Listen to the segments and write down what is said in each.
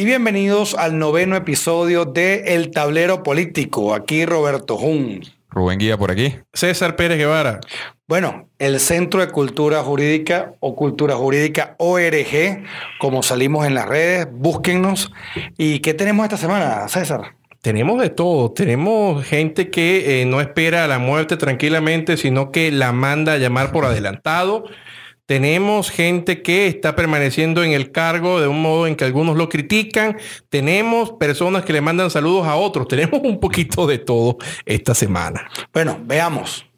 y bienvenidos al noveno episodio de El Tablero Político. Aquí Roberto Jun. Rubén Guía por aquí. César Pérez Guevara. Bueno, el Centro de Cultura Jurídica o Cultura Jurídica ORG, como salimos en las redes, búsquennos. ¿Y qué tenemos esta semana, César? Tenemos de todo. Tenemos gente que eh, no espera la muerte tranquilamente, sino que la manda a llamar por adelantado. Tenemos gente que está permaneciendo en el cargo de un modo en que algunos lo critican. Tenemos personas que le mandan saludos a otros. Tenemos un poquito de todo esta semana. Bueno, veamos.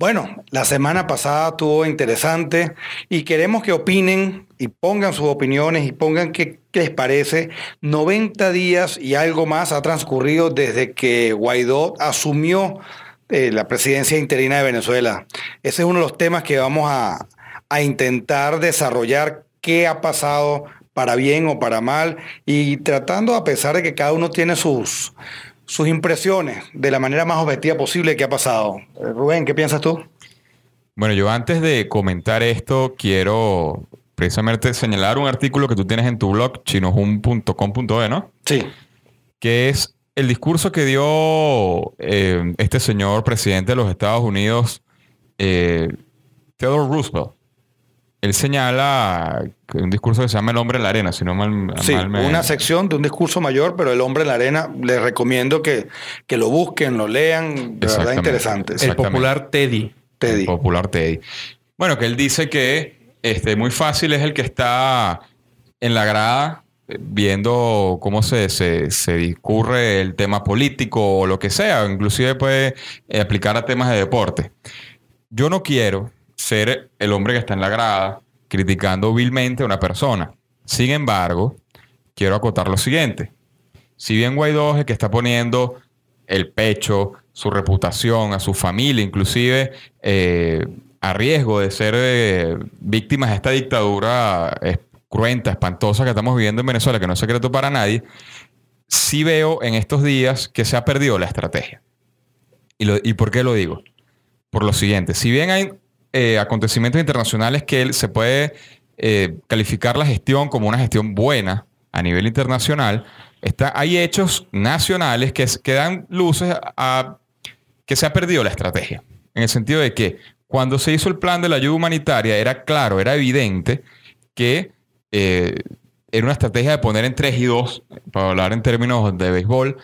Bueno, la semana pasada estuvo interesante y queremos que opinen y pongan sus opiniones y pongan qué, les parece. 90 días y algo más ha transcurrido desde que Guaidó asumió eh, la presidencia interina de Venezuela. Ese es uno de los temas que vamos a, a intentar desarrollar qué ha pasado para bien o para mal y tratando a pesar de que cada uno tiene sus sus impresiones de la manera más objetiva posible que ha pasado. Eh, Rubén, ¿qué piensas tú? Bueno, yo antes de comentar esto, quiero precisamente señalar un artículo que tú tienes en tu blog, chinojun.com.e, ¿no? Sí. Que es el discurso que dio eh, este señor presidente de los Estados Unidos, eh, Theodore Roosevelt él señala un discurso que se llama El hombre en la arena, si no mal, sí, una sección de un discurso mayor, pero El hombre en la arena, les recomiendo que, que lo busquen, lo lean, de verdad interesante. El popular Teddy. Teddy. El popular Teddy. Bueno, que él dice que este, muy fácil es el que está en la grada eh, viendo cómo se, se, se, discurre el tema político o lo que sea, inclusive puede eh, aplicar a temas de deporte. Yo no quiero ser el hombre que está en la grada criticando vilmente a una persona. Sin embargo, quiero acotar lo siguiente. Si bien Guaidó es que está poniendo el pecho, su reputación, a su familia, inclusive eh, a riesgo de ser eh, víctimas de esta dictadura cruenta, espantosa que estamos viviendo en Venezuela, que no es secreto para nadie, sí veo en estos días que se ha perdido la estrategia. ¿Y, ¿Y por qué lo digo? Por lo siguiente, si bien hay eh, acontecimientos internacionales que se puede eh, calificar la gestión como una gestión buena a nivel internacional, está, hay hechos nacionales que, que dan luces a que se ha perdido la estrategia. En el sentido de que cuando se hizo el plan de la ayuda humanitaria, era claro, era evidente que eh, era una estrategia de poner en 3 y 2, para hablar en términos de béisbol,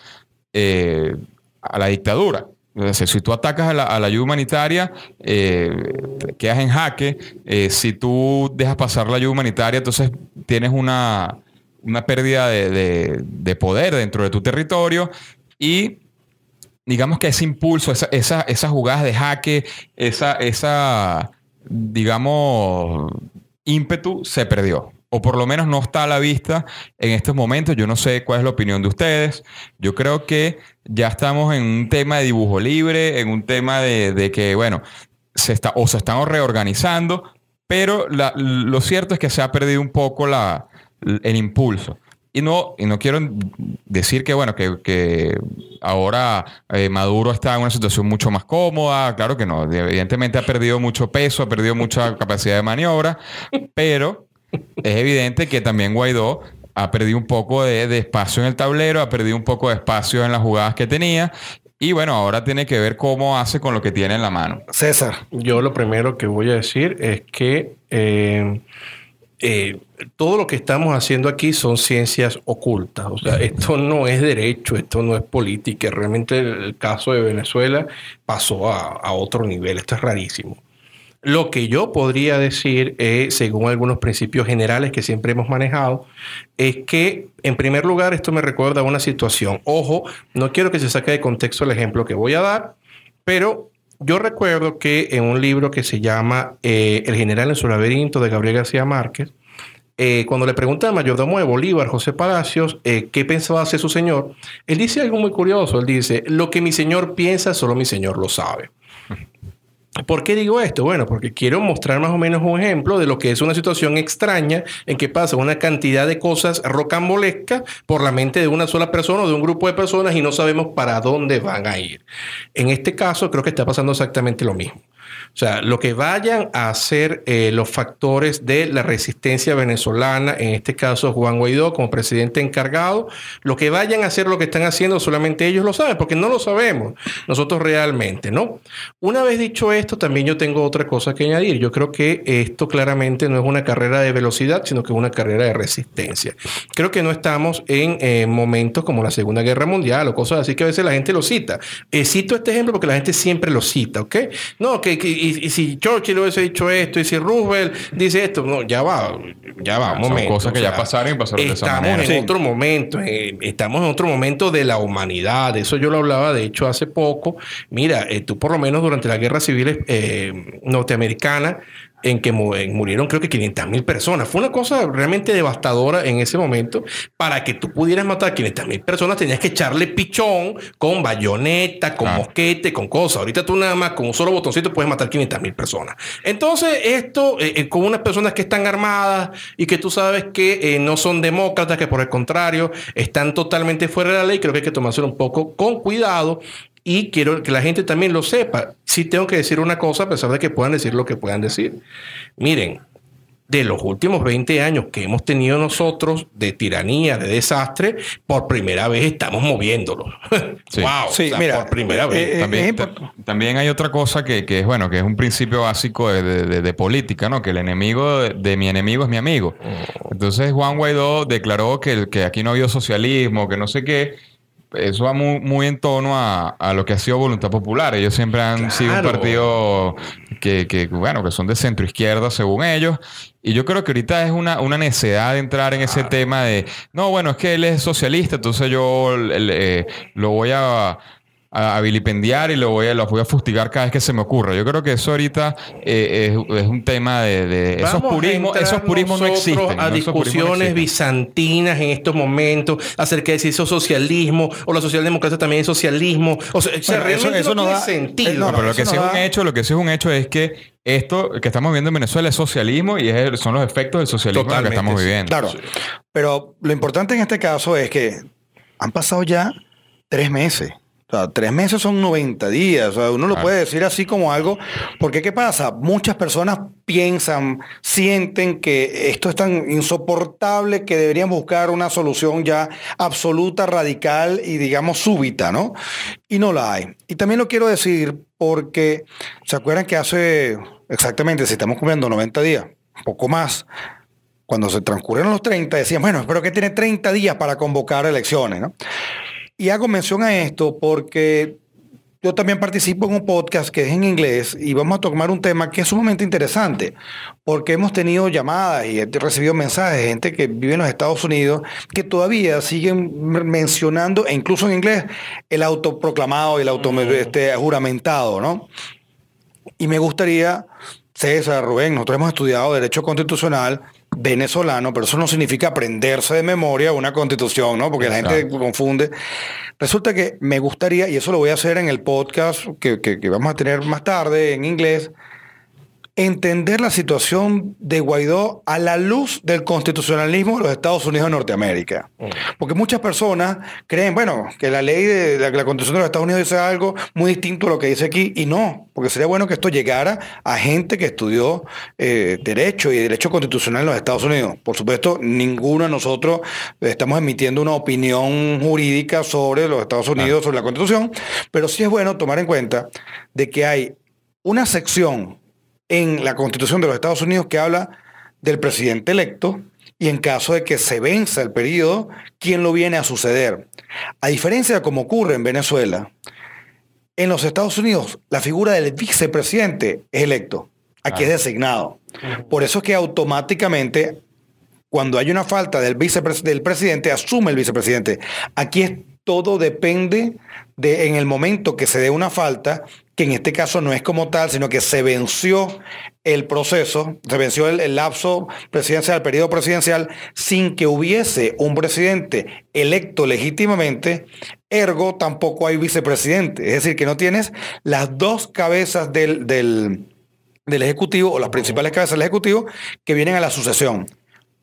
a la dictadura si tú atacas a la, ayuda humanitaria, eh, quedas en jaque. Eh, si tú dejas pasar la ayuda humanitaria, entonces tienes una, pérdida de, poder dentro de tu territorio. Y digamos que ese impulso, esa, esas jugadas de jaque, esa, esa, digamos, ímpetu se perdió o por lo menos no está a la vista en estos momentos. Yo no sé cuál es la opinión de ustedes. Yo creo que ya estamos en un tema de dibujo libre, en un tema de, que, bueno, se está, o se están reorganizando, pero lo cierto es que se ha perdido un poco la, el impulso. Y no, y no quiero decir que, bueno, que, ahora eh, Maduro está en una situación mucho más cómoda. Claro que no. Evidentemente ha perdido mucho peso, ha perdido mucha capacidad de maniobra, pero es evidente que también Guaidó ha perdido un poco de, espacio en el tablero, ha perdido un poco de espacio en las jugadas que tenía. Y bueno, ahora tiene que ver cómo hace con lo que tiene en la mano. César. Yo lo primero que voy a decir es que eh, eh, todo lo que estamos haciendo aquí son ciencias ocultas. O sea, esto no es derecho, esto no es política. Realmente el, caso de Venezuela pasó a otro nivel. Esto es rarísimo. Lo que yo podría decir, eh, según algunos principios generales que siempre hemos manejado, es que, en primer lugar, esto me recuerda a una situación. Ojo, no quiero que se saque de contexto el ejemplo que voy a dar, pero yo recuerdo que en un libro que se llama eh, El general en su laberinto de Gabriel García Márquez, eh, cuando le pregunta al mayordomo de Bolívar, José Palacios, qué pensaba hacer su señor, él dice algo muy curioso. Él dice, lo que mi señor piensa, solo mi señor lo sabe. ¿Por qué digo esto? Bueno, porque quiero mostrar más o menos un ejemplo de lo que es una situación extraña en que pasa una cantidad de cosas rocambolescas por la mente de una sola persona o de un grupo de personas y no sabemos para dónde van a ir. En este caso creo que está pasando exactamente lo mismo. O sea, lo que vayan a hacer eh, los factores de la resistencia venezolana, en este caso Juan Guaidó como presidente encargado, lo que vayan a hacer lo que están haciendo, solamente ellos lo saben, porque no lo sabemos nosotros realmente, ¿no? Una vez dicho esto, también yo tengo otra cosa que añadir. Yo creo que esto claramente no es una carrera de velocidad, sino que es una carrera de resistencia. Creo que no estamos en eh, momentos como la Segunda Guerra Mundial o cosas así que a veces la gente lo cita. Eh, cito este ejemplo porque la gente siempre lo cita, ¿ok? No, que, que y, si Churchill hubiese dicho esto, y si Roosevelt dice esto, no, ya va, ya va, un momento. cosas que ya pasaron y pasaron de esa manera. Estamos en otro momento, eh, estamos en otro momento de la humanidad. Eso yo lo hablaba, de hecho, hace poco. Mira, eh, tú por lo menos durante la guerra civil eh, norteamericana, en que murieron creo que 500 mil personas. Fue una cosa realmente devastadora en ese momento. Para que tú pudieras matar 500 mil personas tenías que echarle pichón con bayoneta, con mosquete, con cosas. Ahorita tú nada más con un solo botoncito puedes matar 500 mil personas. Entonces esto eh, eh, con unas personas que están armadas y que tú sabes que eh, no son demócratas, que por el contrario están totalmente fuera de la ley, creo que hay que tomárselo un poco con cuidado y quiero que la gente también lo sepa. Sí tengo que decir una cosa, a pesar de que puedan decir lo que puedan decir. Miren, de los últimos 20 años que hemos tenido nosotros de tiranía, de desastre, por primera vez estamos moviéndolo. wow, sí, mira, por primera vez. Eh, eh, también, hay otra cosa que, es bueno, que es un principio básico de, política, ¿no? Que el enemigo de, mi enemigo es mi amigo. Mm. Entonces Juan Guaidó declaró que, que aquí no ha habido socialismo, que no sé qué eso va muy, muy en tono a, lo que ha sido Voluntad Popular. Ellos siempre han sido un partido que, bueno, que son de centro izquierda según ellos. Y yo creo que ahorita es una, una necesidad de entrar en ese tema de, no, bueno, es que él es socialista, entonces yo eh, lo voy a a, vilipendiar y lo voy a, lo voy a fustigar cada vez que se me ocurra. Yo creo que eso ahorita eh, es, un tema de, esos purismos. Esos purismos no existen. A discusiones bizantinas en estos momentos acerca de si eso es socialismo o la socialdemocracia también es socialismo. O sea, eso, no, tiene sentido. No, pero lo que sí es un hecho, lo que sí es un hecho es que esto que estamos viendo en Venezuela es socialismo y son los efectos del socialismo que estamos viviendo. Claro. Pero lo importante en este caso es que han pasado ya tres meses. O sea, tres meses son 90 días. O sea, uno lo puede decir así como algo. Porque, ¿qué pasa? Muchas personas piensan, sienten que esto es tan insoportable que deberían buscar una solución ya absoluta, radical y, digamos, súbita, ¿no? Y no la hay. Y también lo quiero decir porque, ¿se acuerdan que hace exactamente, si estamos cumpliendo 90 días, un poco más, cuando se transcurrieron los 30, decían, bueno, espero que tiene 30 días para convocar elecciones, ¿no? Y hago mención a esto porque yo también participo en un podcast que es en inglés y vamos a tomar un tema que es sumamente interesante, porque hemos tenido llamadas y he recibido mensajes de gente que vive en los Estados Unidos que todavía siguen mencionando, e incluso en inglés, el autoproclamado y el auto, este, juramentado, ¿no? Y me gustaría, César, Rubén, nosotros hemos estudiado Derecho Constitucional, venezolano, pero eso no significa aprenderse de memoria una constitución, ¿no? Porque la gente confunde. Resulta que me gustaría, y eso lo voy a hacer en el podcast que, que vamos a tener más tarde en inglés, entender la situación de Guaidó a la luz del constitucionalismo de los Estados Unidos de Norteamérica. Mm. Porque muchas personas creen, bueno, que la ley de la, constitución de los Estados Unidos dice algo muy distinto a lo que dice aquí, y no, porque sería bueno que esto llegara a gente que estudió eh, derecho y derecho constitucional en los Estados Unidos. Por supuesto, ninguno de nosotros estamos emitiendo una opinión jurídica sobre los Estados Unidos, sobre la constitución, pero sí es bueno tomar en cuenta de que hay una sección en la Constitución de los Estados Unidos que habla del presidente electo y en caso de que se venza el periodo, quién lo viene a suceder. A diferencia de como ocurre en Venezuela, en los Estados Unidos la figura del vicepresidente es electo, aquí es designado. Por eso es que automáticamente Cuando hay una falta del, vicepres del presidente, asume el vicepresidente. Aquí es, todo depende de en el momento que se dé una falta, que en este caso no es como tal, sino que se venció el proceso, se venció el, lapso presidencial, el periodo presidencial, sin que hubiese un presidente electo legítimamente, ergo tampoco hay vicepresidente. Es decir, que no tienes las dos cabezas del, del, del Ejecutivo o las principales cabezas del Ejecutivo que vienen a la sucesión.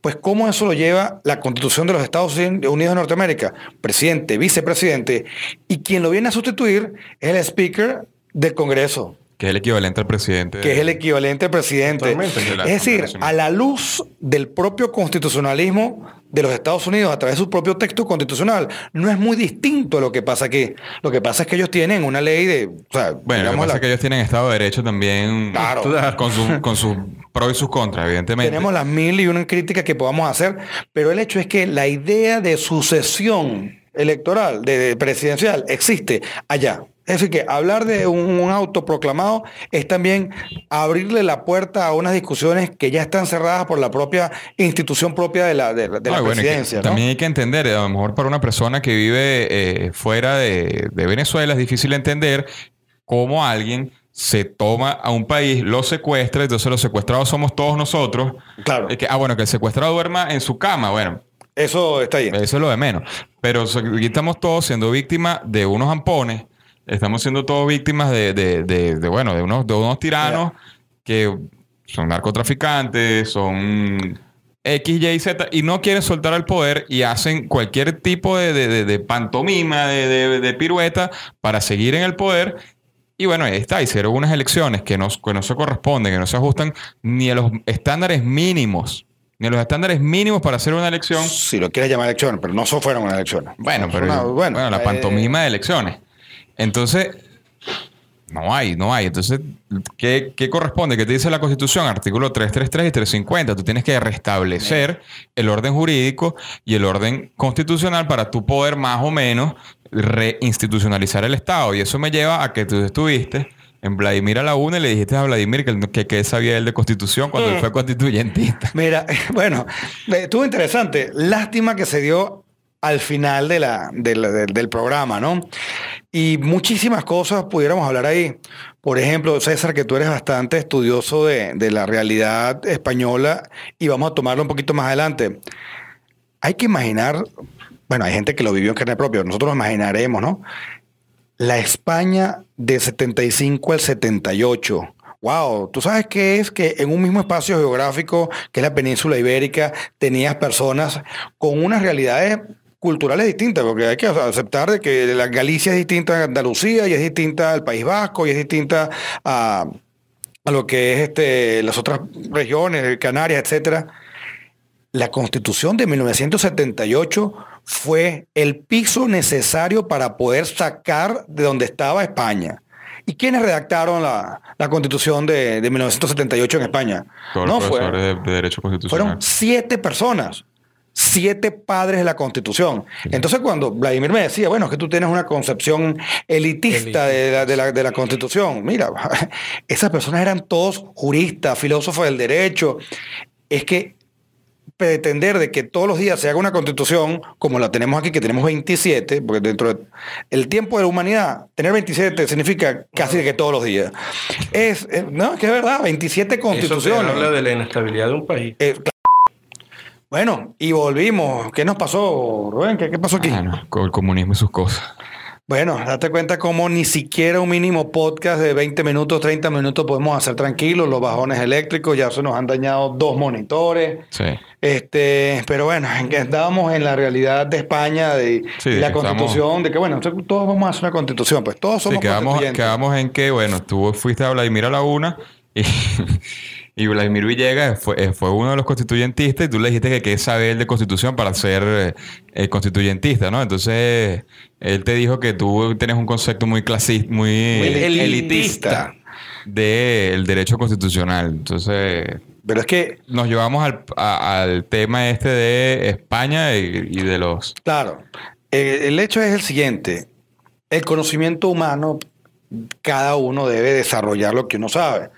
Pues ¿cómo eso lo lleva la Constitución de los Estados Unidos de Norteamérica? Presidente, vicepresidente, y quien lo viene a sustituir es el Speaker del Congreso. Que es el equivalente al presidente. Que es el equivalente al presidente. Es decir, a la luz del propio constitucionalismo de los Estados Unidos a través de su propio texto constitucional, no es muy distinto a lo que pasa aquí. Lo que pasa es que ellos tienen una ley de... O sea, Bueno, lo que pasa la- es que ellos tienen Estado de Derecho también. Claro. Con, su- con sus pros y sus contras, evidentemente. Tenemos las mil y una críticas que podamos hacer, pero el hecho es que la idea de sucesión electoral, de, de presidencial, existe allá. Es decir, que hablar de un, un autoproclamado es también abrirle la puerta a unas discusiones que ya están cerradas por la propia institución propia de la, de, la- de la No, y bueno, y que presidencia. ¿no? También hay que entender, a lo mejor para una persona que vive eh, fuera de, de Venezuela es difícil entender cómo alguien se toma a un país, lo secuestra, entonces los secuestrados somos todos nosotros. Claro. Es que, ah, bueno, que el secuestrado duerma en su cama, bueno, Eso está ahí. eso es lo de menos. Pero aquí estamos todos siendo víctimas de unos ampones, estamos siendo todos víctimas de, de- de- de, bueno, de unos, de unos tiranos que son narcotraficantes, son X, Y, Z, y no quieren soltar el poder y hacen cualquier tipo de, de- de- de pantomima, de, de- de pirueta para seguir en el poder. Y bueno, ahí está, hicieron unas elecciones que no, que no se corresponden, que no se ajustan ni a los estándares mínimos, ni a los estándares mínimos para hacer una elección. Si lo quieres llamar elecciones, pero no so- fueron unas elecciones. Bueno, pero una- bueno, la eh, pantomima de elecciones. Entonces, no hay, no hay. Entonces, ¿qué, qué corresponde? ¿Qué te dice la Constitución? Artículo 333 y 350. Tú tienes que restablecer el orden jurídico y el orden constitucional para tú poder más o menos reinstitucionalizar el Estado. Y eso me lleva a que tú estuviste en Vladimir a la una y le dijiste a Vladimir que, que, que sabía él de Constitución cuando Mm. él fue constituyentista. Mira, bueno, eh, estuvo interesante. Lástima que se dio al final de la, de la- del- del programa, ¿no? Y muchísimas cosas pudiéramos hablar ahí. Por ejemplo, César, que tú eres bastante estudioso de, de la realidad española y vamos a tomarlo un poquito más adelante. Hay que imaginar, bueno, hay gente que lo vivió en carne propia, nosotros lo imaginaremos, ¿no? La España de 75 al 78. Wow, tú sabes qué es que en un mismo espacio geográfico, que es la península ibérica, tenías personas con unas realidades culturales distintas, porque hay que aceptar de que la Galicia es distinta a Andalucía y es distinta al País Vasco y es distinta a, a lo que es este, las otras regiones, Canarias, etcétera. La constitución de 1978 fue el piso necesario para poder sacar de donde estaba España. ¿Y quiénes redactaron la, la constitución de, de 1978 en España? Todos No, los fue- profesores de, de Derecho Constitucional. fueron siete personas, siete padres de la Constitución. Entonces cuando Vladimir me decía, bueno, es que tú tienes una concepción elitista de la, de la- de la Constitución, mira, esas personas eran todos juristas, filósofos del derecho. Es que pretender de que todos los días se haga una constitución como la tenemos aquí, que tenemos 27, porque dentro del tiempo de la humanidad, tener 27 significa casi que todos los días. Es, eh, no, que es verdad, 27 Eso te constituciones. habla de la inestabilidad de un país. Eh, bueno, y volvimos. ¿Qué nos pasó, Rubén? ¿Qué, qué pasó aquí? Ah, no, con el comunismo y sus cosas. Bueno, date cuenta cómo ni siquiera un mínimo podcast de 20 minutos, 30 minutos podemos hacer tranquilos. Los bajones eléctricos ya se nos han dañado dos monitores. Sí. Este, pero bueno, en que estábamos en la realidad de España, de, Sí, y de la que constitución, de que bueno, todos vamos a hacer una constitución, pues todos somos Sí, quedamos, quedamos en que, bueno, tú fuiste a Vladimir a la una y, y Vladimir Villegas fue, eh, fue uno de los constituyentistas y tú le dijiste que qué sabe él de constitución para ser eh, eh, constituyentista, ¿no? Entonces, él te dijo que tú tienes un concepto muy clasista, muy, elitista. del derecho constitucional. Entonces, Pero es que, nos llevamos al, a- al tema este de España y, y de los... claro, el hecho es el siguiente. El conocimiento humano, cada uno debe desarrollar lo que uno sabe.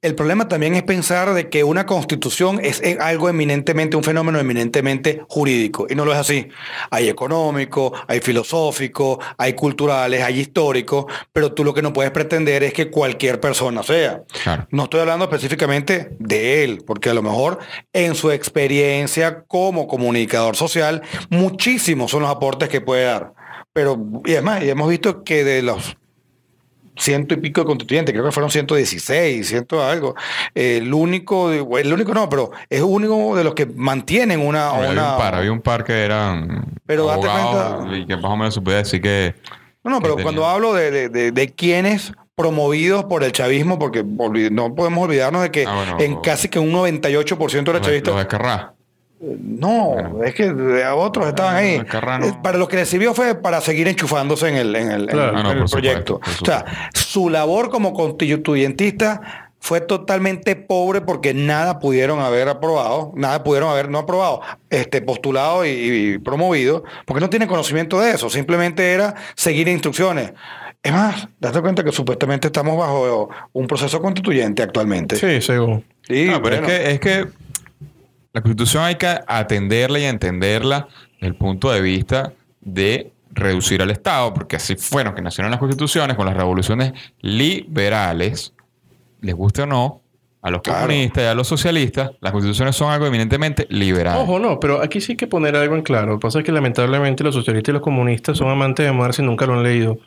El problema también es pensar de que una constitución es algo eminentemente, un fenómeno eminentemente jurídico. Y no lo es así. Hay económico, hay filosófico, hay culturales, hay histórico, pero tú lo que no puedes pretender es que cualquier persona sea. No estoy hablando específicamente de él, porque a lo mejor en su experiencia como comunicador social, muchísimos son los aportes que puede dar. Pero, y además, hemos visto que de los ciento y pico de constituyentes, creo que fueron 116, ciento algo. el único, el único no, pero es único de los que mantienen una... Había un par, había un par que eran... Pero date cuenta... Y que más o menos se puede decir que... No, no, pero cuando hablo de, de, de, quienes promovidos por el chavismo, porque no podemos olvidarnos de que ah, en casi que un 98% de los chavistas... Los no, es que otros estaban ahí. Eh, para lo que le sirvió fue para seguir enchufándose en el, en el, ah, proyecto. o sea, su labor como constituyentista fue totalmente pobre porque nada pudieron haber aprobado, nada pudieron haber no aprobado, este, postulado y, promovido, porque no tienen conocimiento de eso, simplemente era seguir instrucciones. Es más, date cuenta que supuestamente estamos bajo un proceso constituyente actualmente. Sí, según. no, pero es que, es que la Constitución hay que atenderla y entenderla desde el punto de vista de reducir al Estado, porque así fueron que nacieron las constituciones con las revoluciones liberales, les guste o no, a los comunistas y a los socialistas, las constituciones son algo eminentemente liberal. Ojo, no, pero aquí sí hay que poner algo en claro. Lo que pasa es que lamentablemente los socialistas y los comunistas son amantes de Marx y nunca lo han leído.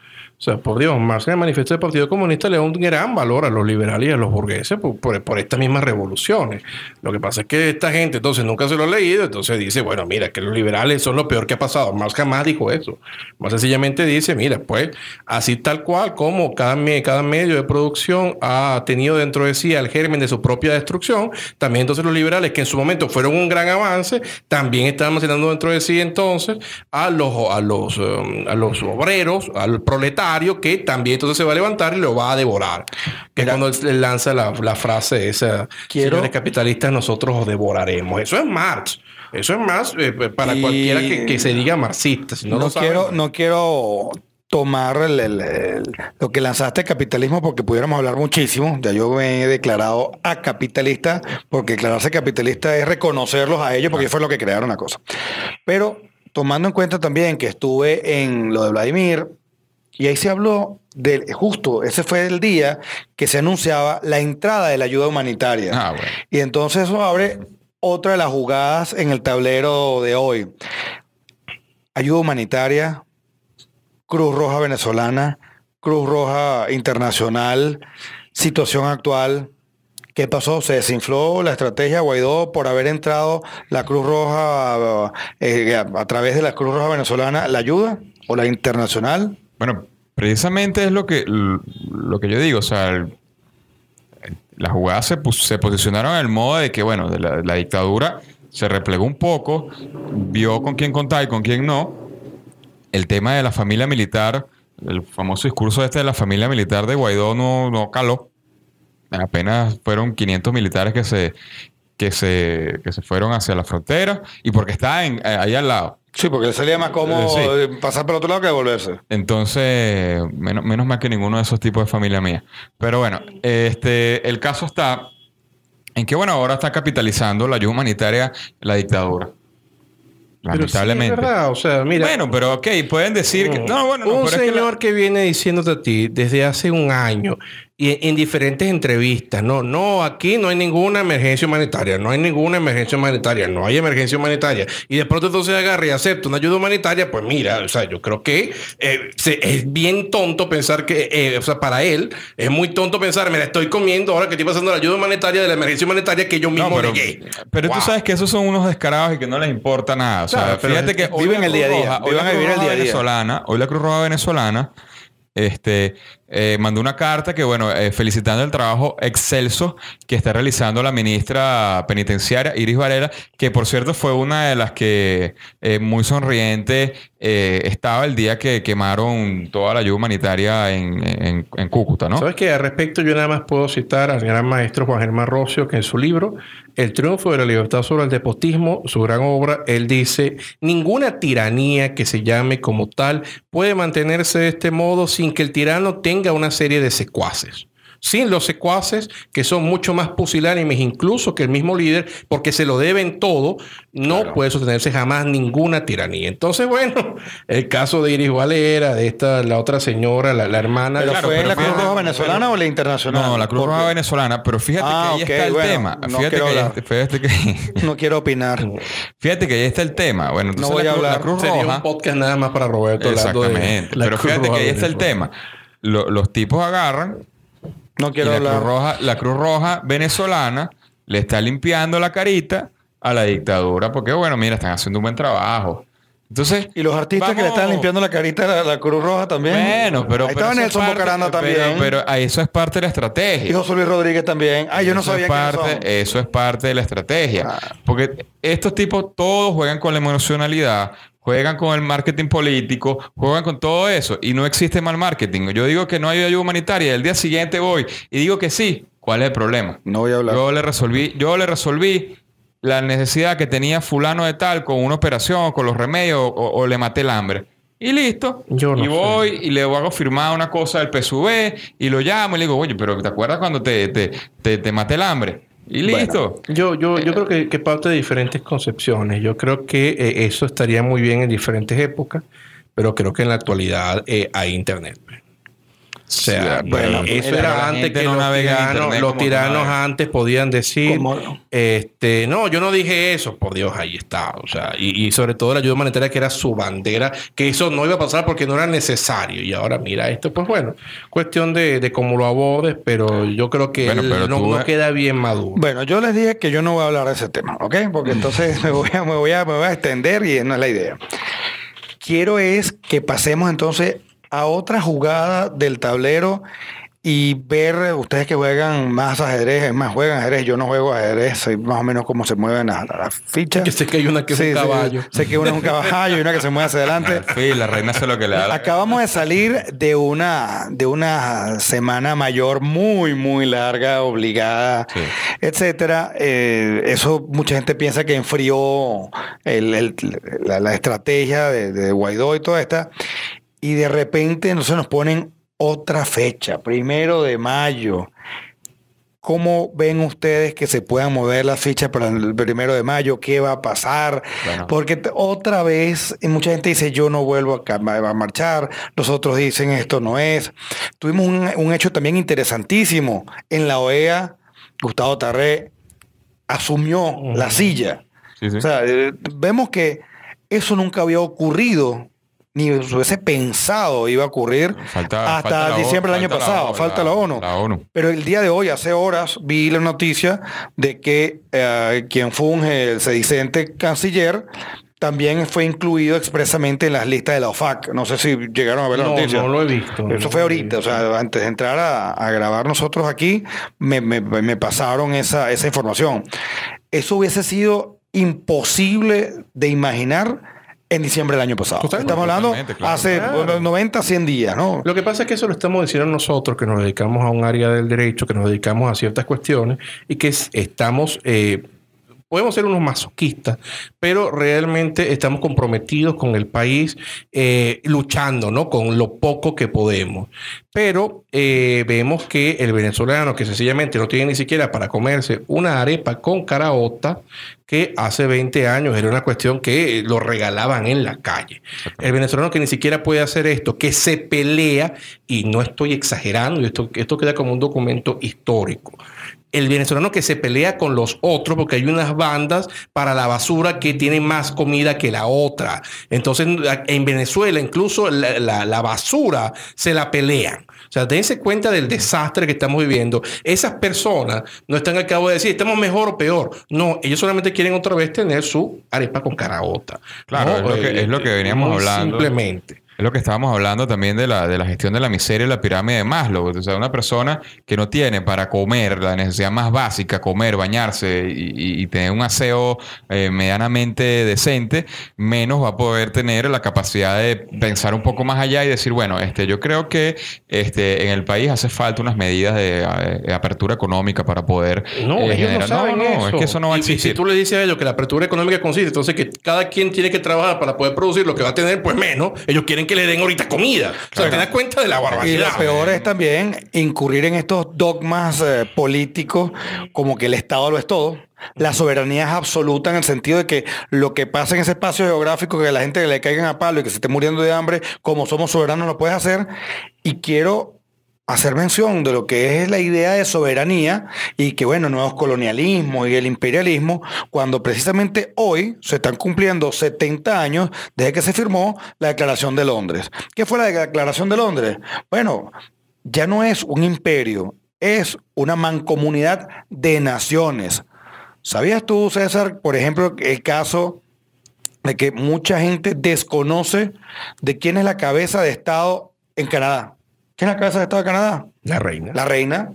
O sea, por Dios, Marx en el manifiesto del Partido Comunista le da un gran valor a los liberales y a los burgueses por, estas mismas revoluciones. Lo que pasa es que esta gente entonces nunca se lo ha leído, entonces dice, bueno, mira, que los liberales son lo peor que ha pasado. Marx jamás dijo eso. Más sencillamente dice, mira, pues así tal cual como cada, cada medio de producción ha tenido dentro de sí el germen de su propia destrucción, también entonces los liberales, que en su momento fueron un gran avance, también están almacenando dentro de sí entonces a los, a los, um, a los obreros, al proletario, que también entonces se va a levantar y lo va a devorar. Que es cuando él lanza la, frase esa, quiero... señores capitalistas, nosotros os devoraremos. Eso es Marx. Eso es más eh, para cualquiera que, se diga marxista. no, quiero, no quiero tomar lo que lanzaste capitalismo porque pudiéramos hablar muchísimo. Ya yo me he declarado a capitalista porque declararse capitalista es reconocerlos a ellos porque fue lo que crearon la cosa. Pero tomando en cuenta también que estuve en lo de Vladimir, y ahí se habló de, justo, ese fue el día que se anunciaba la entrada de la ayuda humanitaria. Ah, y entonces eso abre otra de las jugadas en el tablero de hoy. Ayuda humanitaria, Cruz Roja venezolana, Cruz Roja internacional, situación actual. ¿Qué pasó? Se desinfló la estrategia Guaidó por haber entrado la Cruz Roja eh, a través de la Cruz Roja venezolana, la ayuda o la internacional. Bueno, precisamente es lo que, lo que yo digo. O sea, las jugadas se, se, posicionaron en el modo de que, bueno, de la, dictadura se replegó un poco, vio con quién contar y con quién no. El tema de la familia militar, el famoso discurso este de la familia militar de Guaidó no, no caló. Apenas fueron 500 militares que se, que se, que se fueron hacia la frontera y porque estaban eh, ahí al lado. Sí, porque le salía más cómodo pasar por otro lado que devolverse. Entonces, menos, menos mal que ninguno de esos tipos de familia mía. Pero bueno, este, el caso está en que, bueno, ahora está capitalizando la ayuda humanitaria la dictadura. Lamentablemente. Pero verdad, o sea, mira. Bueno, pero ok, pueden decir que. No, bueno, un señor que, que viene diciéndote a ti desde hace un año y en diferentes entrevistas. No, no, aquí no hay ninguna emergencia humanitaria, no hay ninguna emergencia humanitaria, no hay emergencia humanitaria. Y de pronto entonces agarra y acepta una ayuda humanitaria, pues mira, o sea, yo creo que eh, es bien tonto pensar que, eh, o sea, para él es muy tonto pensar, mira, estoy comiendo ahora que estoy pasando la ayuda humanitaria de la emergencia humanitaria que yo mismo no, pero, Pero tú sabes que esos son unos descarados y que no les importa nada. O sea, fíjate que hoy viven el día a día, hoy la Cruz Roja venezolana, hoy la Cruz Roja venezolana este, eh, mandó una carta que, bueno, eh, felicitando el trabajo excelso que está realizando la ministra penitenciaria, Iris Varela, que por cierto fue una de las que eh, muy sonriente estaba el día que quemaron toda la ayuda humanitaria en, en, Cúcuta, ¿no? Sabes que al respecto yo nada más puedo citar al gran maestro Juan Germán Rocio, que en su libro El triunfo de la libertad sobre el despotismo, su gran obra, él dice, ninguna tiranía que se llame como tal puede mantenerse de este modo sin que el tirano tenga una serie de secuaces. sin los secuaces, que son mucho más pusilánimes incluso que el mismo líder, porque se lo deben todo, no puede sostenerse jamás ninguna tiranía. Entonces, bueno, el caso de Iris Valera, de esta, la otra señora, la, hermana... ¿Pero fue en la Cruz Roja venezolana o la internacional? No, la Cruz Roja venezolana, pero fíjate que ah, ahí está el tema. No fíjate, que, fíjate que... no quiero opinar. Fíjate que ahí está el tema. Bueno, entonces no voy a hablar. La Cruz Roja... Sería un podcast nada más para Roberto. Exactamente. pero fíjate que ahí está el tema. Los tipos agarran no quiero la hablar. Cruz Roja, la Cruz Roja venezolana le está limpiando la carita a la dictadura porque, bueno, mira, están haciendo un buen trabajo. Entonces, y los artistas que le están limpiando la carita a la, Cruz Roja también. Bueno, pero. Ahí estaba Nelson Bocaranda también. Pero, eso es parte de la estrategia. Y José Luis Rodríguez también. Ay, yo no sabía que Eso es parte de la estrategia. Ah. Porque estos tipos todos juegan con la emocionalidad, juegan con el marketing político, juegan con todo eso y no existe mal marketing. Yo digo que no hay ayuda humanitaria, el día siguiente voy y digo que sí. ¿Cuál es el problema? No voy a hablar. Yo le resolví, yo le resolví la necesidad que tenía fulano de tal con una operación, con los remedios o, le maté el hambre. Y listo. Yo y voy y le hago firmar una cosa del PSV y lo llamo y le digo, oye, pero ¿te acuerdas cuando te, te, te, te maté el hambre? Y listo. yo, yo, yo creo que, que, parte de diferentes concepciones. Yo creo que eh, eso estaría muy bien en diferentes épocas, pero creo que en la actualidad eh, hay Internet. O sea, bueno, eso era antes que los tiranos, antes podían decir, este, no, yo no dije eso, por Dios, ahí está. O sea, y, sobre todo la ayuda humanitaria que era su bandera, que eso no iba a pasar porque no era necesario. Y ahora mira esto, pues bueno, cuestión de, cómo lo abordes, pero yo creo que no, queda bien maduro. Bueno, yo les dije que yo no voy a hablar de ese tema, ¿ok? Porque entonces me voy a, me voy a, me voy a extender y no es la idea. Quiero es que pasemos entonces a otra jugada del tablero y ver ustedes que juegan más ajedrez, es más, juegan ajedrez, yo no juego ajedrez, sé más o menos cómo se mueven las, fichas. Que sé que hay una que es un caballo. sé que una es un caballo y una que se mueve hacia adelante. Sí, la reina hace lo que le da. Acabamos de salir de una, de una semana mayor muy, muy larga, obligada, etcétera. Eh, eso mucha gente piensa que enfrió la, estrategia de, de Guaidó y toda esta y de repente no se nos ponen otra fecha, primero de mayo. ¿Cómo ven ustedes que se puedan mover las fichas para el primero de mayo? ¿Qué va a pasar? Porque otra vez, mucha gente dice, yo no vuelvo a, a marchar. Los otros dicen, esto no es. Tuvimos un, hecho también interesantísimo. En la OEA, Gustavo Tarré asumió la silla. O sea, eh, vemos que eso nunca había ocurrido ni se hubiese pensado iba a ocurrir hasta diciembre del año pasado. falta la, ONU. Pero el día de hoy, hace horas, vi la noticia de que eh, quien funge el sedicente canciller también fue incluido expresamente en las listas de la OFAC. No sé si llegaron a ver la noticia. No lo he visto. Eso fue ahorita. O sea, antes de entrar a, grabar nosotros aquí, me, me pasaron esa, esa información. Eso hubiese sido imposible de imaginar en diciembre del año pasado. Estamos hablando hace 90, 100 días, ¿no? Lo que pasa es que eso lo estamos diciendo nosotros, que nos dedicamos a un área del derecho, que nos dedicamos a ciertas cuestiones y que estamos... Eh, podemos ser unos masoquistas, pero realmente estamos comprometidos con el país, eh, luchando, ¿no? Con lo poco que podemos. Pero eh, vemos que el venezolano, que sencillamente no tiene ni siquiera para comerse una arepa con caraota, que hace 20 años era una cuestión que lo regalaban en la calle. El venezolano que ni siquiera puede hacer esto, que se pelea, y no estoy exagerando, esto, esto queda como un documento histórico el venezolano que se pelea con los otros porque hay unas bandas para la basura que tienen más comida que la otra. Entonces, en Venezuela, incluso la, basura se la pelean. O sea, dense cuenta del desastre que estamos viviendo. Esas personas no están al cabo de decir, estamos mejor o peor. No, ellos solamente quieren otra vez tener su arepa con caraota. Claro, es, lo que, es lo que veníamos hablando. Simplemente. Es lo que estábamos hablando también de la, de la gestión de la miseria y la pirámide de Maslow. O sea, una persona que no tiene para comer la necesidad más básica, comer, bañarse y, tener un aseo eh, medianamente decente, menos va a poder tener la capacidad de pensar un poco más allá y decir, bueno, este, yo creo que este, en el país hace falta unas medidas de, eh, apertura económica para poder no, eh, generar. No, no, no, es que eso no va a existir. si tú le dices a ellos que la apertura económica consiste, entonces que cada quien tiene que trabajar para poder producir lo que va a tener, pues menos. Ellos quieren que le den ahorita comida. O sea, te das cuenta de la Y barbaridad. lo peor es también incurrir en estos dogmas eh, políticos como que el Estado lo es todo. La soberanía es absoluta en el sentido de que lo que pasa en ese espacio geográfico, que la gente le caigan a palo y que se esté muriendo de hambre, como somos soberanos lo puedes hacer. Y quiero hacer mención de lo que es la idea de soberanía y que, bueno, nuevos colonialismos y el imperialismo, cuando precisamente hoy se están cumpliendo 70 años desde que se firmó la Declaración de Londres. ¿Qué fue la Declaración de Londres? Bueno, ya no es un imperio, es una mancomunidad de naciones. ¿Sabías tú, César, por ejemplo, el caso de que mucha gente desconoce de quién es la cabeza de Estado en Canadá? ¿Quién es la cabeza de Estado de Canadá? La reina. La reina.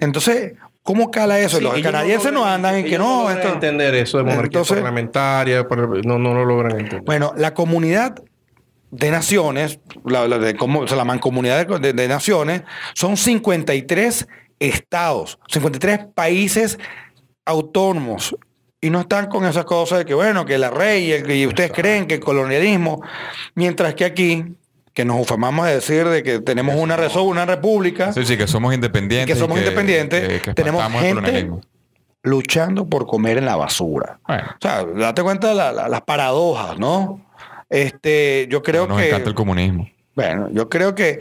Entonces, ¿cómo cala eso? Sí, Los canadienses no, logran- andan en que no. logran esto- entender eso de monarquía Entonces- parlamentaria, no, no lo logran entender. Bueno, la comunidad de naciones, la, la de, como, o sea, la mancomunidad de, de- de naciones, son 53 estados, 53 países autónomos. Y no están con esas cosas de que, bueno, que la rey, el- y ustedes creen que el colonialismo, mientras que aquí, que nos ufamamos de decir de que tenemos una, reso- una república, Sí, sí, que somos independientes. Que somos independientes, que- tenemos gente- luchando por comer en la basura. Bueno, O sea, date cuenta de la- la- las paradojas, ¿no? Este, yo creo nos que. encanta el comunismo. Bueno, yo creo que,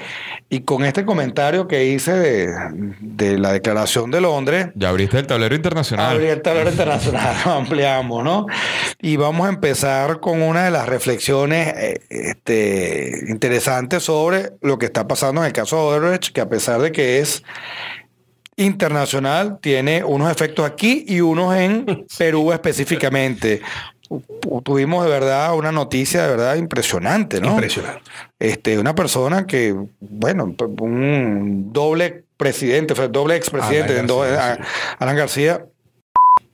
y con este comentario que hice de, de la Declaración de Londres, Ya abriste el tablero internacional. abrí el tablero internacional, lo ampliamos, ¿no? Y vamos a empezar con una de las reflexiones eh, este, interesantes sobre lo que está pasando en el caso de Odebrecht, que a pesar de que es internacional, tiene unos efectos aquí y unos en Perú específicamente. Tuvimos de verdad una noticia de verdad impresionante, ¿no? Impresionante. Este, una persona que, bueno, un doble presidente, fue doble expresidente, Alan García, Alan García.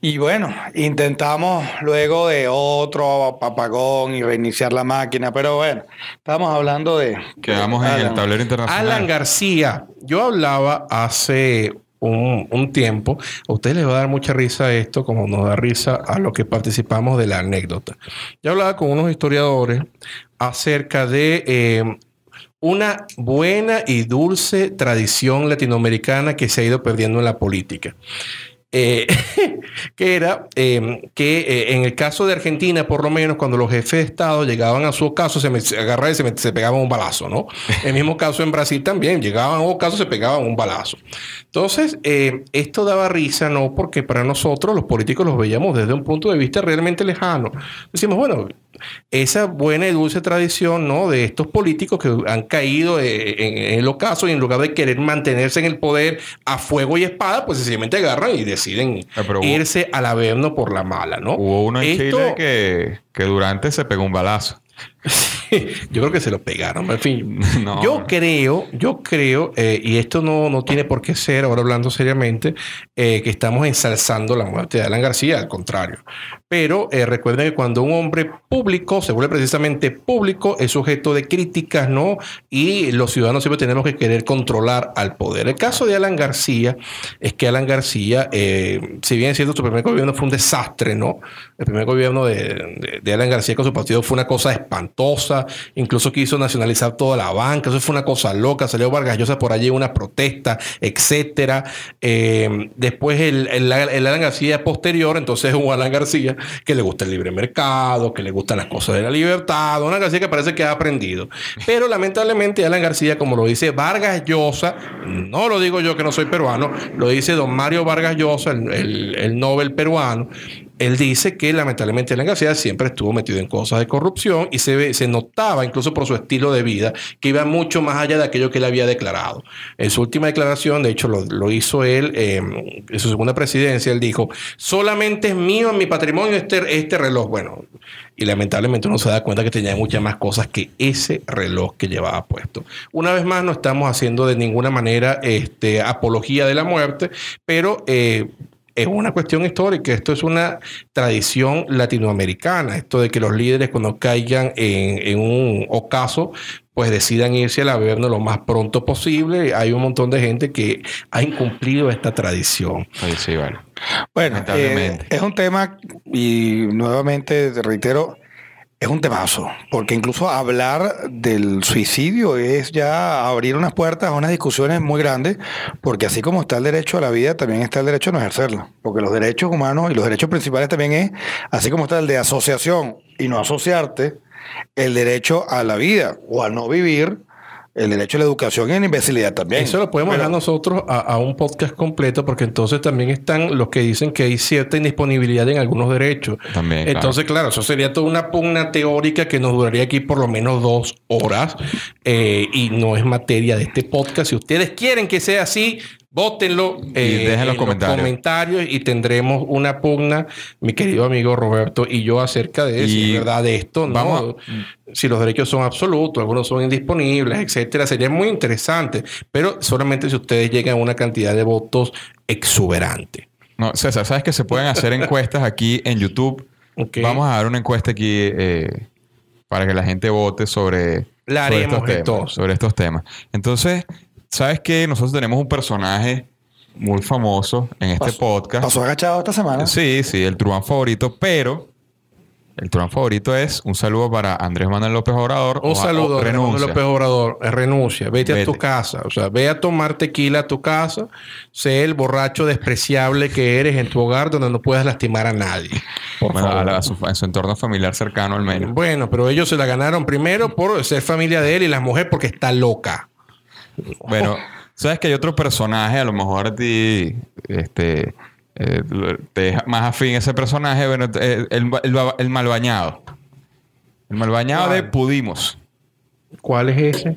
Y bueno, intentamos luego de otro apagón y reiniciar la máquina, pero bueno, estamos hablando de... Quedamos en el tablero internacional. Alan García. Yo hablaba hace un, tiempo. A ustedes les va a dar mucha risa esto, como nos da risa a los que participamos de la anécdota. Yo hablaba con unos historiadores acerca de eh, una buena y dulce tradición latinoamericana que se ha ido perdiendo en la política. Eh, que era eh, que eh, en el caso de Argentina, por lo menos, cuando los jefes de Estado llegaban a su ocaso, se, me- se agarraban y se, me- se pegaban un balazo, ¿no? El mismo caso en Brasil también, llegaban a ocaso, se pegaban un balazo. Entonces, eh, esto daba risa, ¿no? Porque para nosotros, los políticos, los veíamos desde un punto de vista realmente lejano. Decimos, bueno, esa buena y dulce tradición, ¿no? De estos políticos que han caído en, en el ocaso y en lugar de querer mantenerse en el poder a fuego y espada, pues sencillamente agarran y deciden Ah, hubo- irse al averno por la mala, ¿no? Hubo uno en Esto- Chile que, que durante se pegó un balazo. yo creo que se lo pegaron. En fin, No. yo creo, yo creo, eh, y esto no, no tiene por qué ser, ahora hablando seriamente, eh, que estamos ensalzando la muerte de Alan García, al contrario. Pero eh, recuerden que cuando un hombre público se vuelve precisamente público, es sujeto de críticas, ¿no? Y los ciudadanos siempre tenemos que querer controlar al poder. El caso de Alan García es que Alan García, eh, si bien es cierto, su primer gobierno fue un desastre, ¿no? El primer gobierno de, Alan García con su partido fue una cosa espantosa, incluso quiso nacionalizar toda la banca, eso fue una cosa loca, salió Vargas Llosa por allí una protesta, etcétera. Eh, después el, el- el Alan García posterior, entonces un Alan García que le gusta el libre mercado, que le gustan las cosas de la libertad, un Alan García que parece que ha aprendido. Pero lamentablemente Alan García, como lo dice Vargas Llosa, no lo digo yo que no soy peruano, lo dice don Mario Vargas Llosa, el, el- el Nobel peruano, él dice que lamentablemente Alan García siempre estuvo metido en cosas de corrupción y se, se notaba incluso por su estilo de vida que iba mucho más allá de aquello que él había declarado. En su última declaración, de hecho lo, lo hizo él eh, en su segunda presidencia, él dijo, solamente es mío en mi patrimonio este, este reloj. Bueno, y lamentablemente uno se da cuenta que tenía muchas más cosas que ese reloj que llevaba puesto. Una vez más, no estamos haciendo de ninguna manera este, apología de la muerte, pero eh, es una cuestión histórica. Esto es una tradición latinoamericana. Esto de que los líderes cuando caigan en, en un ocaso, pues decidan irse al averno lo más pronto posible. Hay un montón de gente que ha incumplido esta tradición. Sí, sí, bueno. Bueno, Lamentablemente. eh, es un tema, y nuevamente te reitero, es un temazo, porque incluso hablar del suicidio es ya abrir unas puertas a unas discusiones muy grandes, porque así como está el derecho a la vida, también está el derecho a no ejercerla, porque los derechos humanos y los derechos principales también es, así como está el de asociación y no asociarte, el derecho a la vida o a no vivir, el derecho a la educación y a la imbecilidad también. Eso lo podemos dar nosotros a, un podcast completo, porque entonces también están los que dicen que hay cierta indisponibilidad en algunos derechos. También. Entonces, claro, eso sería toda una pugna teórica que nos duraría aquí por lo menos dos horas eh, y no es materia de este podcast. Si ustedes quieren que sea así, Vótenlo eh, dejen los, comentarios. y tendremos una pugna, mi querido amigo Roberto y yo, acerca de si verdad de esto, ¿no? Si los derechos son absolutos, algunos son indisponibles, etcétera. Sería muy interesante, pero solamente si ustedes llegan a una cantidad de votos exuberante. No, César, sabes que se pueden hacer encuestas aquí en YouTube. Vamos a dar una encuesta aquí eh, para que la gente vote sobre, sobre estos temas. Entonces, ¿Sabes qué? Nosotros tenemos un personaje muy famoso en este podcast. Pasó agachado esta semana. Sí, sí, el Truán favorito, pero el Truán favorito es un saludo para Andrés Manuel López Obrador. Un saludo, Andrés Manuel López Obrador. Renuncia. Vete, a tu casa. O sea, ve a tomar tequila a tu casa. Sé el borracho despreciable que eres en tu hogar donde no puedas lastimar a nadie. Por A su, en su entorno familiar cercano al menos. Bueno, pero ellos se la ganaron primero por ser familia de él y la mujer porque está loca. Bueno, sabes que hay otro personaje, a lo mejor a ti este, eh, te deja más afín ese personaje, bueno, eh, el, el, el malbañado. El malbañado de Pudimos. ¿Cuál es ese?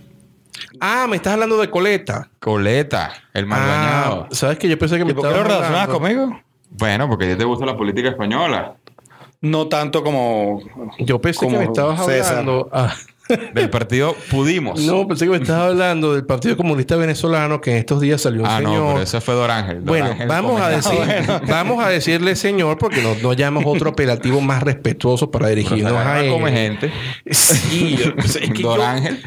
Ah, me estás hablando de Coleta. Coleta, el malbañado. Ah, ¿Sabes que yo pensé que me estabas relacionado conmigo? Bueno, porque ya te gusta la política española. No tanto como. Yo pensé que me estabas hablando. Ah, del partido Pudimos. No, pensé que me estabas hablando del Partido Comunista Venezolano que en estos días salió un ah, señor. no, pero ese fue Dorángel. Bueno, vamos a decir, vamos a decirle señor porque no, no llamamos otro apelativo más respetuoso para dirigirnos a él. come gente. Sí, es que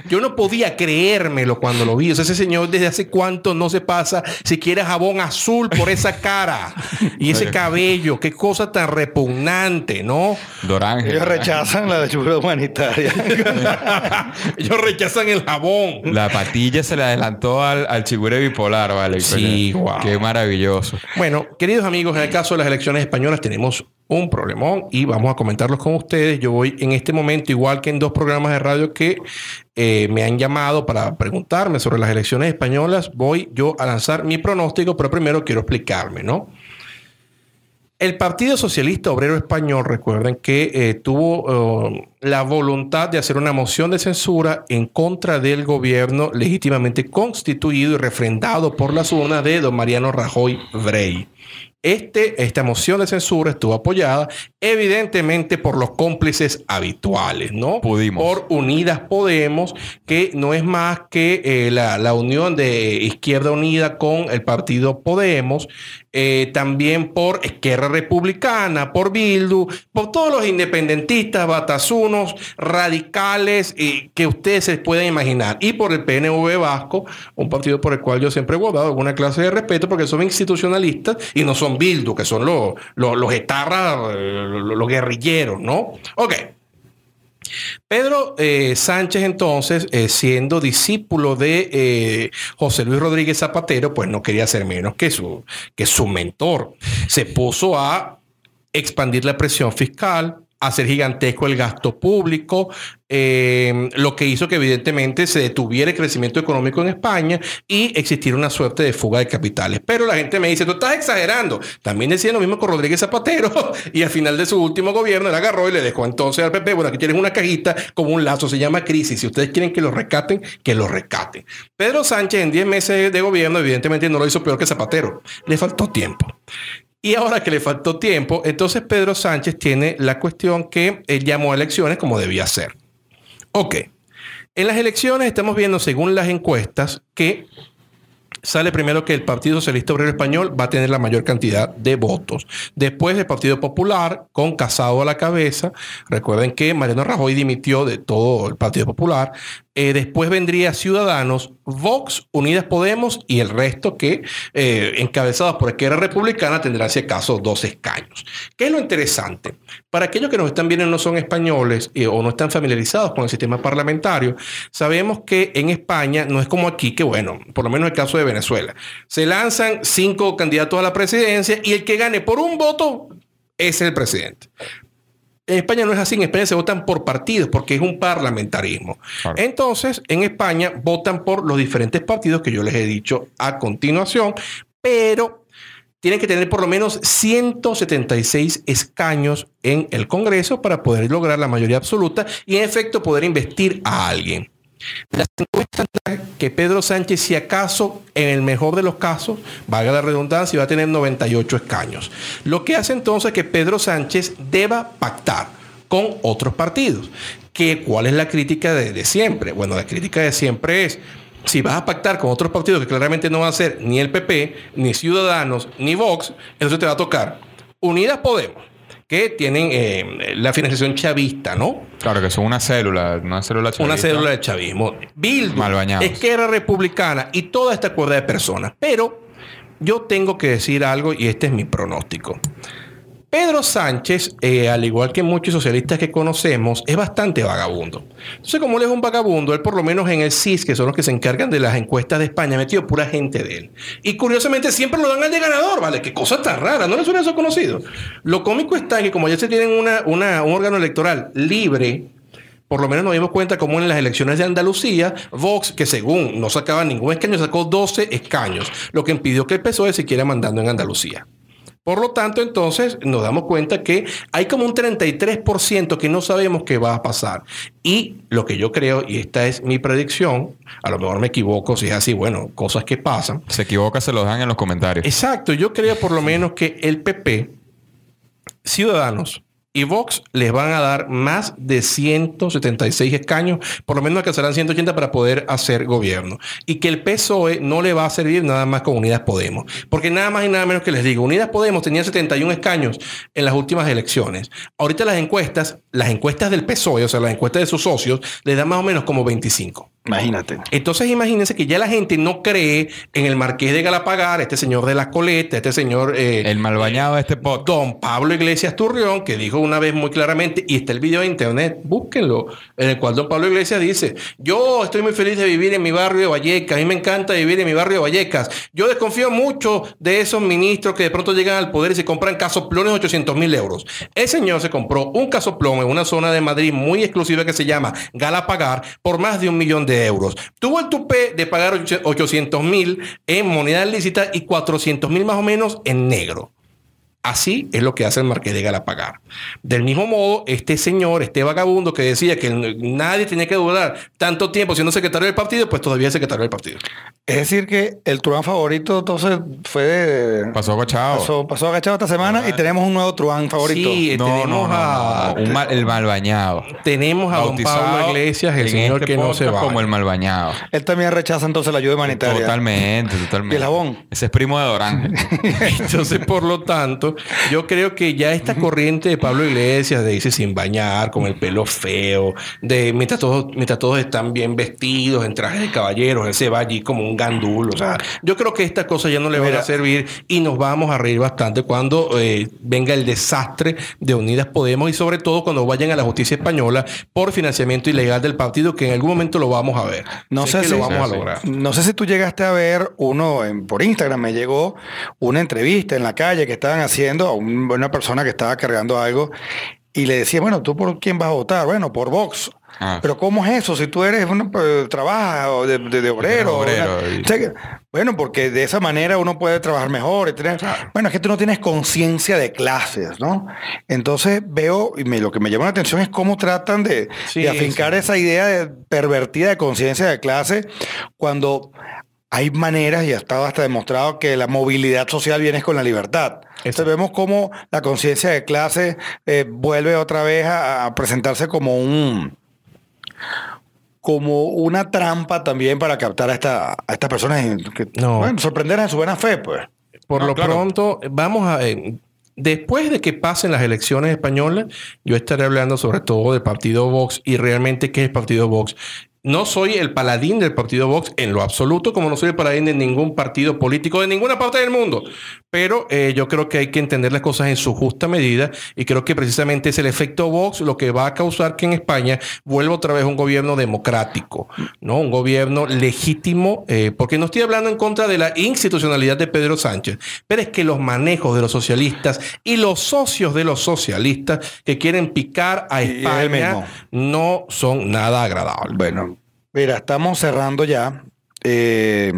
yo, no podía creérmelo cuando lo vi. O sea, ese señor desde hace cuánto no se pasa siquiera jabón azul por esa cara y ese cabello. Qué cosa tan repugnante, ¿no? Dorángel. Ellos rechazan la ayuda humanitaria. Ellos rechazan el jabón. La patilla se le adelantó al, al chigure bipolar, ¿vale? Sí, wow. Qué maravilloso. Bueno, queridos amigos, en el caso de las elecciones españolas tenemos un problemón y vamos a comentarlos con ustedes. Yo voy en este momento, igual que en dos programas de radio que eh, me han llamado para preguntarme sobre las elecciones españolas, voy yo a lanzar mi pronóstico, pero primero quiero explicarme, ¿no? El Partido Socialista Obrero Español, recuerden que eh, tuvo eh, la voluntad de hacer una moción de censura en contra del gobierno legítimamente constituido y refrendado por las urnas de don Mariano Rajoy Brey. Este, esta moción de censura estuvo apoyada evidentemente por los cómplices habituales, ¿no? Pudimos. Por Unidas Podemos, que no es más que eh, la, unión de Izquierda Unida con el partido Podemos, eh, también por Izquierda Republicana, por Bildu, por todos los independentistas, batazunos, radicales que ustedes se pueden imaginar, y por el PNV Vasco, un partido por el cual yo siempre he guardado alguna clase de respeto porque son institucionalistas y no son Bildu, que son los, los, etarras, eh, los, guerrilleros, ¿no? Ok. Pedro eh, Sánchez entonces, eh, siendo discípulo de José Luis Rodríguez Zapatero, pues no quería ser menos que su, que su mentor. Se puso a expandir la presión fiscal, hacer gigantesco el gasto público, eh, lo que hizo que evidentemente se detuviera el crecimiento económico en España y existiera una suerte de fuga de capitales. Pero la gente me dice, tú estás exagerando. También decía lo mismo con Rodríguez Zapatero y al final de su último gobierno él agarró y le dejó entonces al PP, bueno, aquí tienes una cajita como un lazo, se llama crisis. Si ustedes quieren que lo recaten, que lo recaten. Pedro Sánchez en 10 meses de gobierno evidentemente no lo hizo peor que Zapatero. Le faltó tiempo. Y ahora que le faltó tiempo, entonces Pedro Sánchez tiene la cuestión que él llamó a elecciones como debía ser. Ok. En las elecciones estamos viendo, según las encuestas, que sale primero que el Partido Socialista Obrero Español va a tener la mayor cantidad de votos. Después el Partido Popular, con Casado a la cabeza. Recuerden que Mariano Rajoy dimitió de todo el Partido Popular. Eh, después vendría Ciudadanos, Vox, Unidas Podemos y el resto que, eh, encabezados por Esquerra Republicana, tendrán, si acaso, dos escaños. ¿Qué es lo interesante? Para aquellos que nos están viendo y no son españoles eh, o no están familiarizados con el sistema parlamentario, sabemos que en España no es como aquí, que bueno, por lo menos en el caso de Venezuela, se lanzan cinco candidatos a la presidencia y el que gane por un voto es el presidente. En España no es así, en España se votan por partidos porque es un parlamentarismo. Entonces, en España votan por los diferentes partidos que yo les he dicho a continuación, pero tienen que tener por lo menos 176 escaños en el Congreso para poder lograr la mayoría absoluta y en efecto poder investir a alguien. Las encuestas que Pedro Sánchez, si acaso, en el mejor de los casos, valga la redundancia, va a tener 98 escaños. Lo que hace entonces que Pedro Sánchez deba pactar con otros partidos. ¿Que, ¿Cuál es la crítica de, de siempre? Bueno, la crítica de siempre es, si vas a pactar con otros partidos que claramente no van a ser ni el PP, ni Ciudadanos, ni Vox, entonces te va a tocar Unidas Podemos que tienen eh, la financiación chavista, ¿no? Claro, que son una célula, una célula chavista. Una célula de chavismo. Bildu, Esquerra Republicana y toda esta cuerda de personas. Pero yo tengo que decir algo y este es mi pronóstico. Pedro Sánchez, eh, al igual que muchos socialistas que conocemos, es bastante vagabundo. Entonces, como él es un vagabundo, él por lo menos en el CIS, que son los que se encargan de las encuestas de España, ha metido pura gente de él. Y curiosamente siempre lo dan al de ganador, ¿vale? Qué cosa tan rara, ¿no le suena eso conocido? Lo cómico está que como ya se tienen una, un órgano electoral libre, por lo menos nos dimos cuenta como en las elecciones de Andalucía, Vox, que según no sacaba ningún escaño, sacó 12 escaños, lo que impidió que el PSOE se quiera mandando en Andalucía. Por lo tanto, entonces nos damos cuenta que hay como un 33% que no sabemos qué va a pasar. Y lo que yo creo, y esta es mi predicción, a lo mejor me equivoco, si es así, bueno, cosas que pasan. Se equivoca, se lo dan en los comentarios. Exacto, yo creo por lo menos que el PP, Ciudadanos, y Vox les van a dar más de 176 escaños, por lo menos serán 180 para poder hacer gobierno. Y que el PSOE no le va a servir nada más con Unidas Podemos. Porque nada más y nada menos que les digo, Unidas Podemos tenía 71 escaños en las últimas elecciones. Ahorita las encuestas, las encuestas del PSOE, o sea, las encuestas de sus socios, les dan más o menos como 25. Imagínate. Entonces imagínense que ya la gente no cree en el marqués de Galapagar, este señor de la coleta, este señor... Eh, el mal bañado de este pot. Don Pablo Iglesias Turrión, que dijo una vez muy claramente, y está el video de internet, búsquenlo, en el cual don Pablo Iglesias dice, yo estoy muy feliz de vivir en mi barrio de Vallecas, a mí me encanta vivir en mi barrio de Vallecas, yo desconfío mucho de esos ministros que de pronto llegan al poder y se compran casoplones de 800 mil euros. El señor se compró un casoplón en una zona de Madrid muy exclusiva que se llama Galapagar por más de un millón de euros. Tuvo el tupé de pagar 800 mil en moneda lícita y 400 mil más o menos en negro. Así es lo que hace el marqués de Galapagar. Del mismo modo, este señor, este vagabundo que decía que nadie tenía que durar tanto tiempo siendo secretario del partido, pues todavía es secretario del partido. Es decir, que el Truán favorito entonces fue de... Pasó agachado. Pasó, agachado esta semana y tenemos un nuevo Truán favorito. Sí, tenemos a... el mal bañado. Tenemos a don Pablo Iglesias, el señor este que no se va. Como el mal bañado. Él también rechaza entonces la ayuda humanitaria. Totalmente, totalmente. Y el jabón. Ese es primo de Dorán. entonces, por lo tanto yo creo que ya esta corriente de Pablo Iglesias, de irse sin bañar, con el pelo feo, de mientras todos, mientras todos están bien vestidos, en trajes de caballeros, él se va allí como un gandulo. O sea, yo creo que esta cosa ya no le va a servir y nos vamos a reír bastante cuando eh, venga el desastre de Unidas Podemos y sobre todo cuando vayan a la justicia española por financiamiento ilegal del partido, que en algún momento lo vamos a ver. No sé si lo vamos a lograr. No sé si tú llegaste a ver uno por Instagram, me llegó una entrevista en la calle que estaban haciendo a una persona que estaba cargando algo y le decía, bueno, ¿tú por quién vas a votar? Bueno, por Vox. Ah. Pero ¿cómo es eso? Si tú eres un pues, trabajo de, de, obrero. bueno, porque de esa manera uno puede trabajar mejor. Y tener, Bueno, es que tú no tienes conciencia de clases, ¿no? Entonces veo, y me, lo que me llama la atención es cómo tratan de, afincar esa idea de pervertida de conciencia de clase cuando hay maneras, y ha estado hasta demostrado, que la movilidad social viene con la libertad. Entonces vemos cómo la conciencia de clase eh, vuelve otra vez a, presentarse como un como una trampa también para captar a, esta, a estas personas que no. bueno, sorprender en su buena fe, pues. Por lo pronto, vamos a. Eh, después de que pasen las elecciones españolas, yo estaré hablando sobre todo del partido Vox y realmente qué es el partido Vox no soy el paladín del partido Vox en lo absoluto, como no soy el paladín de ningún partido político de ninguna parte del mundo. Pero eh, yo creo que hay que entender las cosas en su justa medida y creo que precisamente es el efecto Vox lo que va a causar que en España vuelva otra vez un gobierno democrático, ¿no? Un gobierno legítimo, eh, porque no estoy hablando en contra de la institucionalidad de Pedro Sánchez, pero es que los manejos de los socialistas y los socios de los socialistas que quieren picar a España no son nada agradables. Bueno, Mira, estamos cerrando ya. Eh,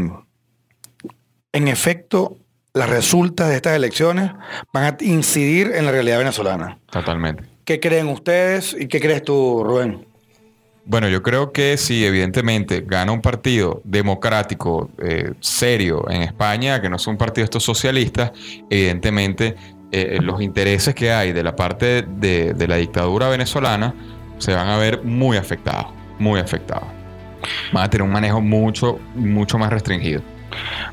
en efecto, las resultas de estas elecciones van a incidir en la realidad venezolana. Totalmente. ¿Qué creen ustedes y qué crees tú, Rubén? Bueno, yo creo que si evidentemente gana un partido democrático eh, serio en España, que no es un partido estos socialistas, evidentemente eh, los intereses que hay de la parte de, de la dictadura venezolana se van a ver muy afectados, muy afectados van a tener un manejo mucho, mucho más restringido.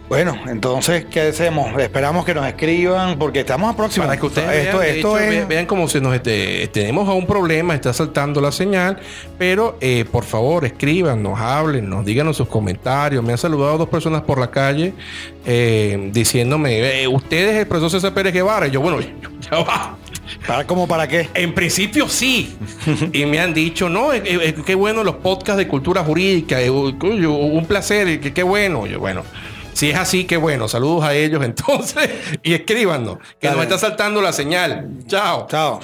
Bueno, entonces, ¿qué hacemos? Esperamos que nos escriban porque estamos próximos. Para que ustedes vean, vean cómo se nos este, tenemos a un problema, está saltando la señal, pero eh, por favor escriban, nos hablen, nos díganos sus comentarios. Me han saludado dos personas por la calle eh, diciéndome, eh, usted es el profesor César Pérez Guevara. Y yo, bueno, ya va. ¿Para cómo para qué? En principio sí. y me han dicho, no, qué bueno los podcasts de cultura jurídica, un placer, qué bueno. Yo, bueno. Si es así, qué bueno. Saludos a ellos entonces y escríbanos, que nos está saltando la señal. Chao. Chao.